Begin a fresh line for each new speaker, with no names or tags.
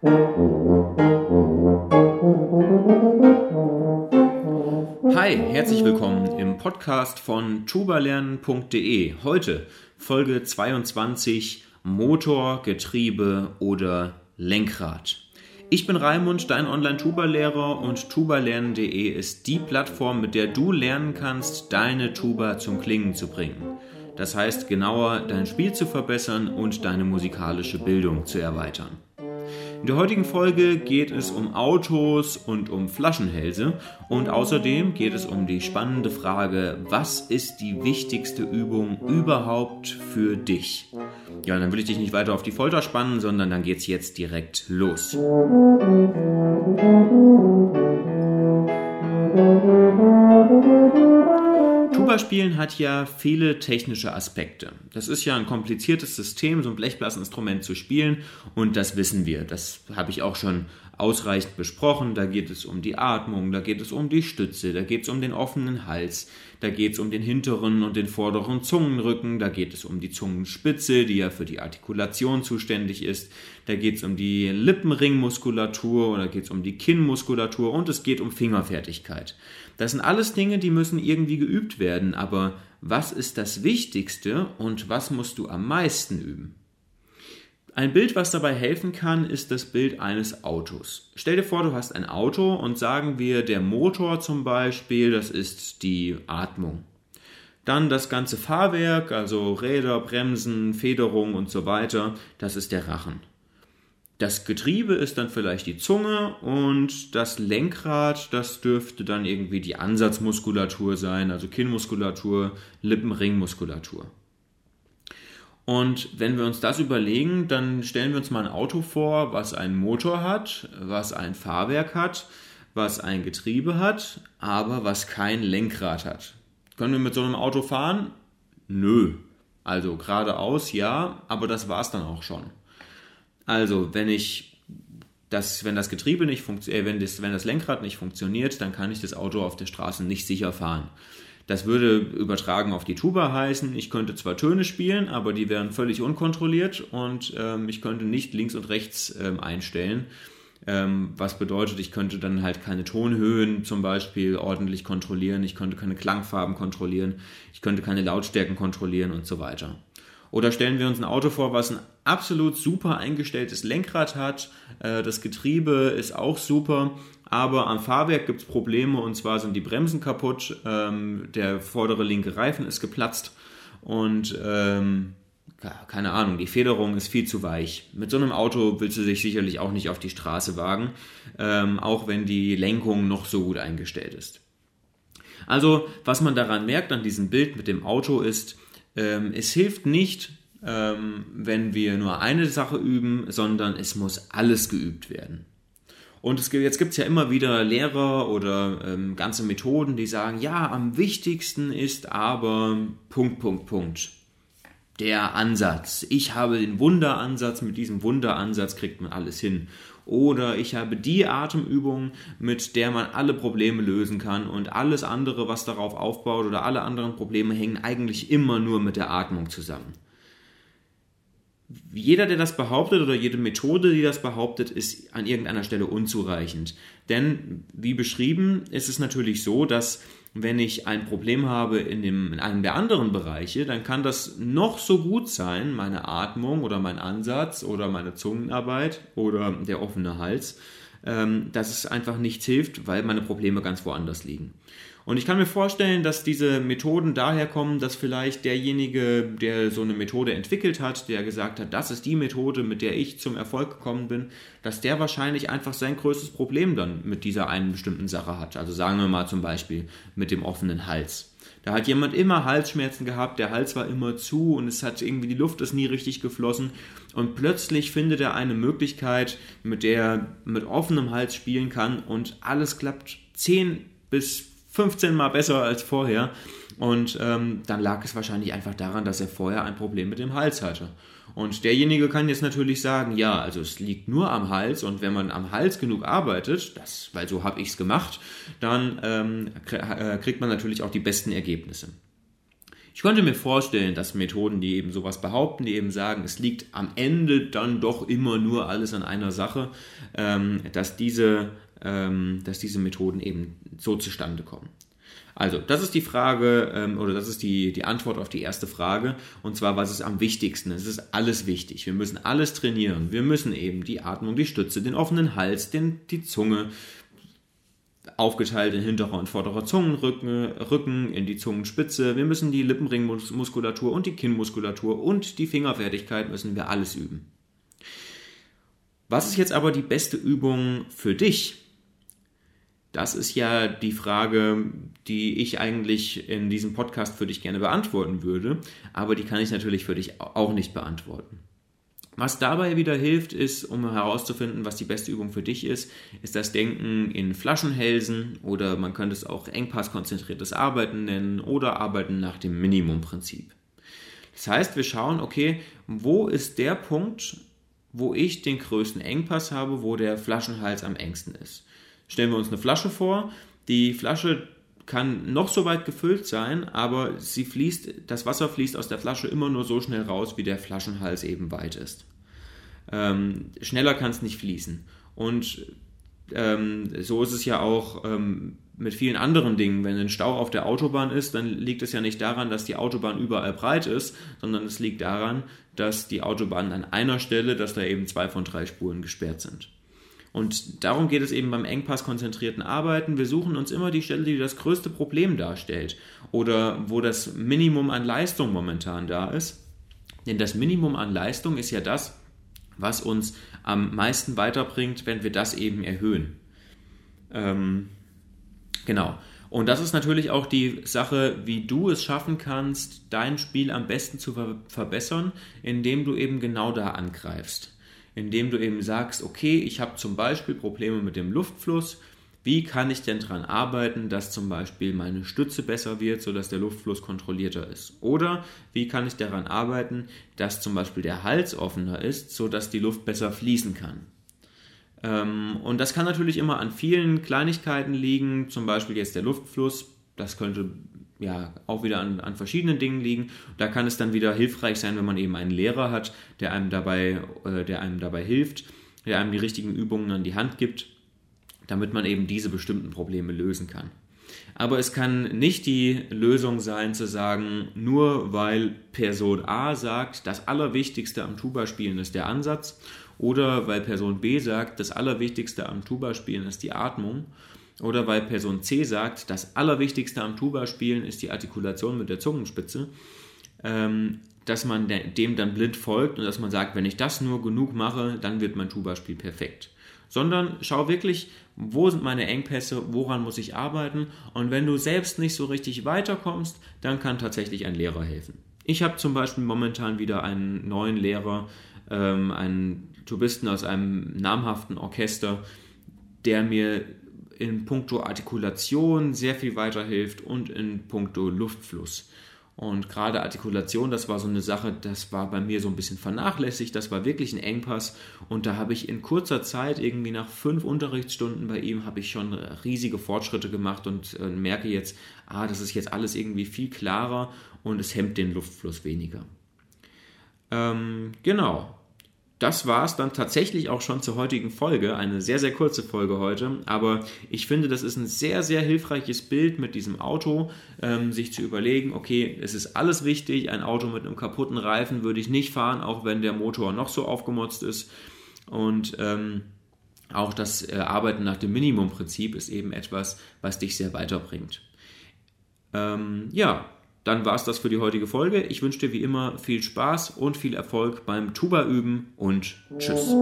Hi, herzlich willkommen im Podcast von tubalernen.de. Heute Folge 22 Motor, Getriebe oder Lenkrad. Ich bin Raimund, dein Online-Tuba-Lehrer und tubalernen.de ist die Plattform, mit der du lernen kannst, deine Tuba zum Klingen zu bringen. Das heißt genauer dein Spiel zu verbessern und deine musikalische Bildung zu erweitern. In der heutigen Folge geht es um Autos und um Flaschenhälse und außerdem geht es um die spannende Frage, was ist die wichtigste Übung überhaupt für dich? Ja, dann will ich dich nicht weiter auf die Folter spannen, sondern dann geht's jetzt direkt los. Tuba-Spielen hat ja viele technische Aspekte. Das ist ja ein kompliziertes System, so ein Blechblasinstrument zu spielen und das wissen wir. Das habe ich auch schon ausreichend besprochen. Da geht es um die Atmung, da geht es um die Stütze, da geht es um den offenen Hals, da geht es um den hinteren und den vorderen Zungenrücken, da geht es um die Zungenspitze, die ja für die Artikulation zuständig ist, da geht es um die Lippenringmuskulatur oder geht es um die Kinnmuskulatur und es geht um Fingerfertigkeit. Das sind alles Dinge, die müssen irgendwie geübt werden, aber was ist das Wichtigste und was musst du am meisten üben? Ein Bild, was dabei helfen kann, ist das Bild eines Autos. Stell dir vor, du hast ein Auto und sagen wir, der Motor zum Beispiel, das ist die Atmung. Dann das ganze Fahrwerk, also Räder, Bremsen, Federung und so weiter, das ist der Rachen. Das Getriebe ist dann vielleicht die Zunge und das Lenkrad, das dürfte dann irgendwie die Ansatzmuskulatur sein, also Kinnmuskulatur, Lippenringmuskulatur. Und wenn wir uns das überlegen, dann stellen wir uns mal ein Auto vor, was einen Motor hat, was ein Fahrwerk hat, was ein Getriebe hat, aber was kein Lenkrad hat. Können wir mit so einem Auto fahren? Nö. Also geradeaus ja, aber das war es dann auch schon. Also, wenn ich das, wenn das Getriebe nicht funktioniert, äh, wenn, das, wenn das Lenkrad nicht funktioniert, dann kann ich das Auto auf der Straße nicht sicher fahren. Das würde übertragen auf die Tuba heißen, ich könnte zwar Töne spielen, aber die wären völlig unkontrolliert und ähm, ich könnte nicht links und rechts ähm, einstellen. Ähm, was bedeutet, ich könnte dann halt keine Tonhöhen zum Beispiel ordentlich kontrollieren, ich könnte keine Klangfarben kontrollieren, ich könnte keine Lautstärken kontrollieren und so weiter. Oder stellen wir uns ein Auto vor, was ein absolut super eingestelltes Lenkrad hat, äh, das Getriebe ist auch super, aber am Fahrwerk gibt es Probleme und zwar sind die Bremsen kaputt, ähm, der vordere linke Reifen ist geplatzt und ähm, keine Ahnung, die Federung ist viel zu weich. Mit so einem Auto willst du dich sicherlich auch nicht auf die Straße wagen, ähm, auch wenn die Lenkung noch so gut eingestellt ist. Also, was man daran merkt an diesem Bild mit dem Auto ist, ähm, es hilft nicht, ähm, wenn wir nur eine Sache üben, sondern es muss alles geübt werden. Und es, jetzt gibt es ja immer wieder Lehrer oder ähm, ganze Methoden, die sagen, ja, am wichtigsten ist aber Punkt, Punkt, Punkt. Der Ansatz. Ich habe den Wunderansatz, mit diesem Wunderansatz kriegt man alles hin. Oder ich habe die Atemübung, mit der man alle Probleme lösen kann und alles andere, was darauf aufbaut oder alle anderen Probleme hängen eigentlich immer nur mit der Atmung zusammen jeder, der das behauptet oder jede Methode, die das behauptet, ist an irgendeiner Stelle unzureichend. Denn, wie beschrieben, ist es natürlich so, dass wenn ich ein Problem habe in, dem, in einem der anderen Bereiche, dann kann das noch so gut sein, meine Atmung oder mein Ansatz oder meine Zungenarbeit oder der offene Hals, ähm, dass es einfach nichts hilft, weil meine Probleme ganz woanders liegen. Und ich kann mir vorstellen, dass diese Methoden daher kommen, dass vielleicht derjenige, der so eine Methode entwickelt hat, der gesagt hat, das ist die Methode, mit der ich zum Erfolg gekommen bin, dass der wahrscheinlich einfach sein größtes Problem dann mit dieser einen bestimmten Sache hat. Also sagen wir mal zum Beispiel mit dem offenen Hals. Da hat jemand immer Halsschmerzen gehabt, der Hals war immer zu und es hat irgendwie die Luft ist nie richtig geflossen und plötzlich findet er eine Möglichkeit, mit der er mit offenem Hals spielen kann und alles klappt 10 bis 15 Mal besser als vorher. Und ähm, dann lag es wahrscheinlich einfach daran, dass er vorher ein Problem mit dem Hals hatte. Und derjenige kann jetzt natürlich sagen, ja, also es liegt nur am Hals und wenn man am Hals genug arbeitet, das, weil so habe ich es gemacht, dann ähm, äh, kriegt man natürlich auch die besten Ergebnisse. Ich könnte mir vorstellen, dass Methoden, die eben sowas behaupten, die eben sagen, es liegt am Ende dann doch immer nur alles an einer Sache, ähm, dass, diese, dass diese Methoden eben so zustande kommen. Also, das ist die Frage ähm, oder das ist die, die Antwort auf die erste Frage. Und zwar, was ist am wichtigsten? Es ist alles wichtig. Wir müssen alles trainieren. Wir müssen eben die Atmung, die Stütze, den offenen Hals, den, die Zunge, aufgeteilt in hinterer und vorderer Zungenrücken, Rücken, in die Zungenspitze. Wir müssen die Lippenringmuskulatur und die Kinnmuskulatur und die Fingerfertigkeit müssen wir alles üben. Was ist jetzt aber die beste Übung für dich? Das ist ja die Frage, die ich eigentlich in diesem Podcast für dich gerne beantworten würde, aber die kann ich natürlich für dich auch nicht beantworten. Was dabei wieder hilft, ist, um herauszufinden, was die beste Übung für dich ist, ist das Denken in Flaschenhälsen oder man könnte es auch engpasskonzentriertes Arbeiten nennen oder Arbeiten nach dem Minimumprinzip. Das heißt, wir schauen, okay, wo ist der Punkt, wo ich den größten Engpass habe, wo der Flaschenhals am engsten ist. Stellen wir uns eine Flasche vor, die Flasche kann noch so weit gefüllt sein, aber sie fließt, das Wasser fließt aus der Flasche immer nur so schnell raus, wie der Flaschenhals eben weit ist. Ähm, schneller kann es nicht fließen. Und ähm, so ist es ja auch ähm, mit vielen anderen Dingen. Wenn ein Stau auf der Autobahn ist, dann liegt es ja nicht daran, dass die Autobahn überall breit ist, sondern es liegt daran, dass die Autobahn an einer Stelle, dass da eben zwei von drei Spuren gesperrt sind. Und darum geht es eben beim engpasskonzentrierten Arbeiten. Wir suchen uns immer die Stelle, die das größte Problem darstellt oder wo das Minimum an Leistung momentan da ist. Denn das Minimum an Leistung ist ja das, was uns am meisten weiterbringt, wenn wir das eben erhöhen. Ähm, genau. Und das ist natürlich auch die Sache, wie du es schaffen kannst, dein Spiel am besten zu ver verbessern, indem du eben genau da angreifst indem du eben sagst, okay, ich habe zum Beispiel Probleme mit dem Luftfluss. Wie kann ich denn daran arbeiten, dass zum Beispiel meine Stütze besser wird, sodass der Luftfluss kontrollierter ist? Oder wie kann ich daran arbeiten, dass zum Beispiel der Hals offener ist, sodass die Luft besser fließen kann? Ähm, und das kann natürlich immer an vielen Kleinigkeiten liegen, zum Beispiel jetzt der Luftfluss. Das könnte ja auch wieder an, an verschiedenen Dingen liegen. Da kann es dann wieder hilfreich sein, wenn man eben einen Lehrer hat, der einem dabei, äh, der einem dabei hilft, der einem die richtigen Übungen an die Hand gibt, damit man eben diese bestimmten Probleme lösen kann. Aber es kann nicht die Lösung sein zu sagen, nur weil Person A sagt, das Allerwichtigste am Tuba-Spielen ist der Ansatz oder weil Person B sagt, das Allerwichtigste am Tuba-Spielen ist die Atmung oder weil Person C sagt, das Allerwichtigste am Tuba-Spielen ist die Artikulation mit der Zungenspitze, ähm, dass man dem dann blind folgt und dass man sagt, wenn ich das nur genug mache, dann wird mein Tuba-Spiel perfekt. Sondern schau wirklich, wo sind meine Engpässe, woran muss ich arbeiten und wenn du selbst nicht so richtig weiterkommst, dann kann tatsächlich ein Lehrer helfen. Ich habe zum Beispiel momentan wieder einen neuen Lehrer, ähm, einen Tubisten aus einem namhaften Orchester, der mir in puncto Artikulation sehr viel weiterhilft und in puncto Luftfluss. Und gerade Artikulation, das war so eine Sache, das war bei mir so ein bisschen vernachlässigt, das war wirklich ein Engpass. Und da habe ich in kurzer Zeit, irgendwie nach fünf Unterrichtsstunden bei ihm, habe ich schon riesige Fortschritte gemacht und äh, merke jetzt, ah, das ist jetzt alles irgendwie viel klarer und es hemmt den Luftfluss weniger. Ähm, genau, das war es dann tatsächlich auch schon zur heutigen Folge. Eine sehr, sehr kurze Folge heute. Aber ich finde, das ist ein sehr, sehr hilfreiches Bild mit diesem Auto, ähm, sich zu überlegen, okay, es ist alles wichtig. Ein Auto mit einem kaputten Reifen würde ich nicht fahren, auch wenn der Motor noch so aufgemotzt ist. Und ähm, auch das äh, Arbeiten nach dem Minimumprinzip ist eben etwas, was dich sehr weiterbringt. Ähm, ja, dann war es das für die heutige Folge. Ich wünsche dir wie immer viel Spaß und viel Erfolg beim Tuba üben und tschüss.